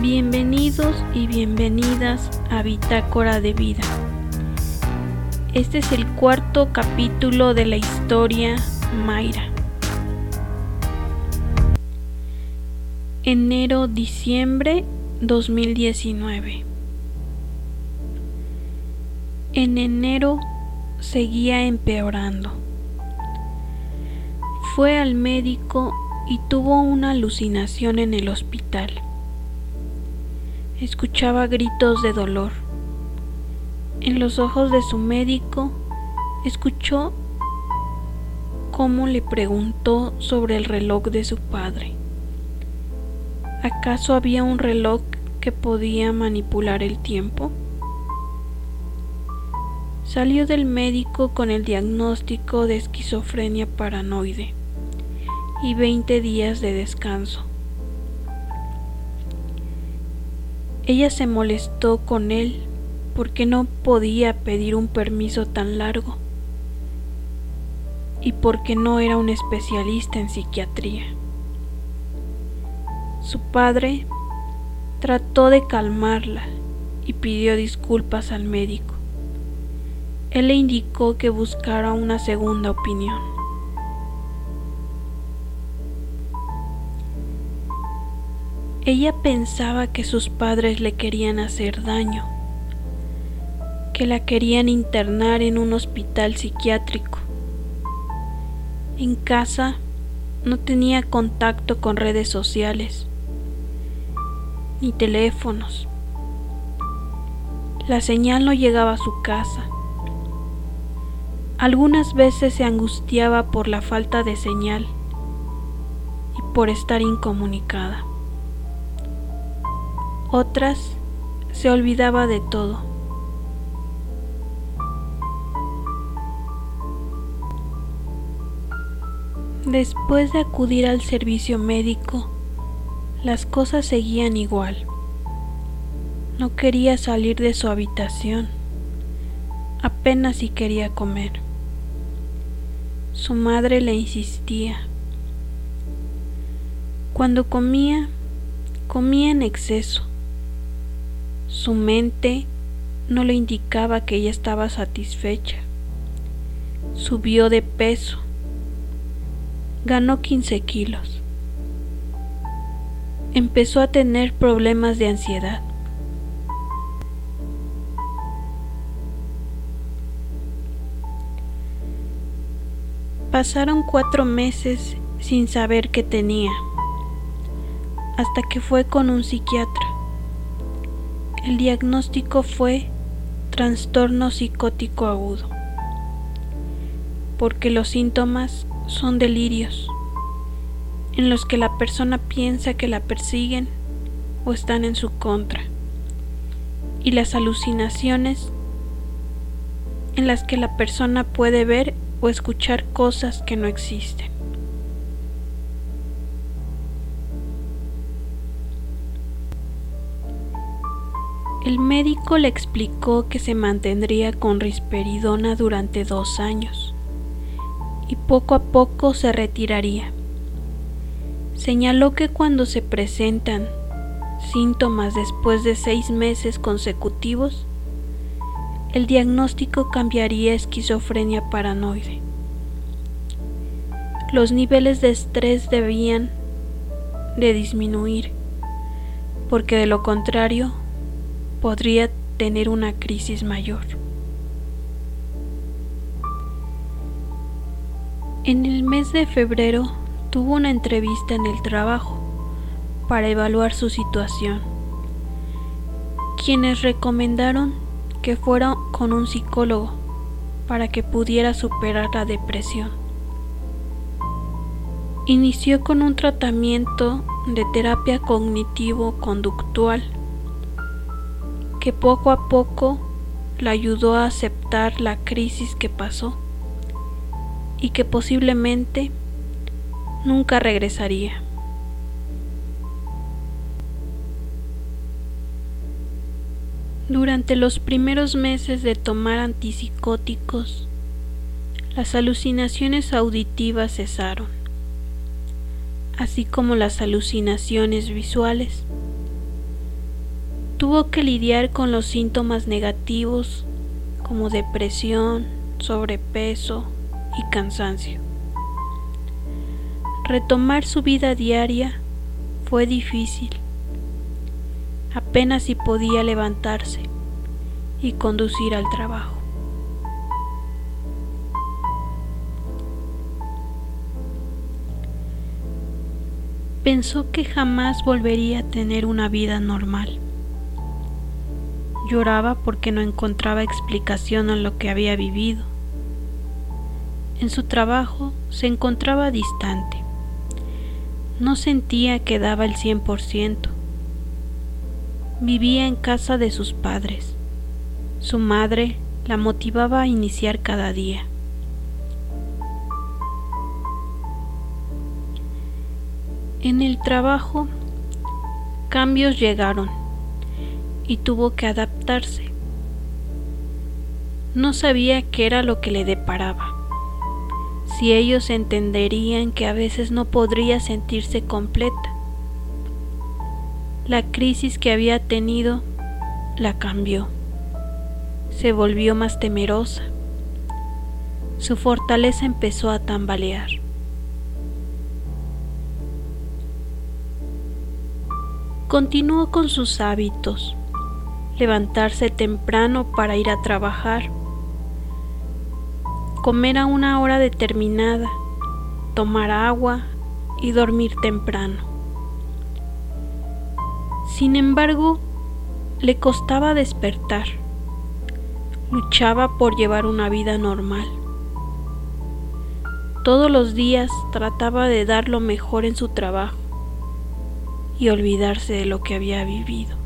Bienvenidos y bienvenidas a Bitácora de Vida. Este es el cuarto capítulo de la historia Mayra. Enero-diciembre 2019. En enero seguía empeorando. Fue al médico y tuvo una alucinación en el hospital. Escuchaba gritos de dolor. En los ojos de su médico escuchó cómo le preguntó sobre el reloj de su padre. ¿Acaso había un reloj que podía manipular el tiempo? Salió del médico con el diagnóstico de esquizofrenia paranoide y 20 días de descanso. Ella se molestó con él porque no podía pedir un permiso tan largo y porque no era un especialista en psiquiatría. Su padre trató de calmarla y pidió disculpas al médico. Él le indicó que buscara una segunda opinión. Ella pensaba que sus padres le querían hacer daño, que la querían internar en un hospital psiquiátrico. En casa no tenía contacto con redes sociales ni teléfonos. La señal no llegaba a su casa. Algunas veces se angustiaba por la falta de señal y por estar incomunicada otras se olvidaba de todo. Después de acudir al servicio médico, las cosas seguían igual. No quería salir de su habitación, apenas si quería comer. Su madre le insistía. Cuando comía, comía en exceso su mente no le indicaba que ella estaba satisfecha. Subió de peso. Ganó 15 kilos. Empezó a tener problemas de ansiedad. Pasaron cuatro meses sin saber qué tenía, hasta que fue con un psiquiatra. El diagnóstico fue trastorno psicótico agudo, porque los síntomas son delirios en los que la persona piensa que la persiguen o están en su contra, y las alucinaciones en las que la persona puede ver o escuchar cosas que no existen. El médico le explicó que se mantendría con risperidona durante dos años y poco a poco se retiraría. Señaló que cuando se presentan síntomas después de seis meses consecutivos, el diagnóstico cambiaría a esquizofrenia paranoide. Los niveles de estrés debían de disminuir, porque de lo contrario podría tener una crisis mayor. En el mes de febrero tuvo una entrevista en el trabajo para evaluar su situación, quienes recomendaron que fuera con un psicólogo para que pudiera superar la depresión. Inició con un tratamiento de terapia cognitivo-conductual que poco a poco la ayudó a aceptar la crisis que pasó y que posiblemente nunca regresaría. Durante los primeros meses de tomar antipsicóticos, las alucinaciones auditivas cesaron, así como las alucinaciones visuales Tuvo que lidiar con los síntomas negativos como depresión, sobrepeso y cansancio. Retomar su vida diaria fue difícil. Apenas si podía levantarse y conducir al trabajo. Pensó que jamás volvería a tener una vida normal. Lloraba porque no encontraba explicación a lo que había vivido. En su trabajo se encontraba distante. No sentía que daba el 100%. Vivía en casa de sus padres. Su madre la motivaba a iniciar cada día. En el trabajo, cambios llegaron y tuvo que adaptarse. No sabía qué era lo que le deparaba. Si ellos entenderían que a veces no podría sentirse completa. La crisis que había tenido la cambió. Se volvió más temerosa. Su fortaleza empezó a tambalear. Continuó con sus hábitos, levantarse temprano para ir a trabajar, comer a una hora determinada, tomar agua y dormir temprano. Sin embargo, le costaba despertar. Luchaba por llevar una vida normal. Todos los días trataba de dar lo mejor en su trabajo y olvidarse de lo que había vivido.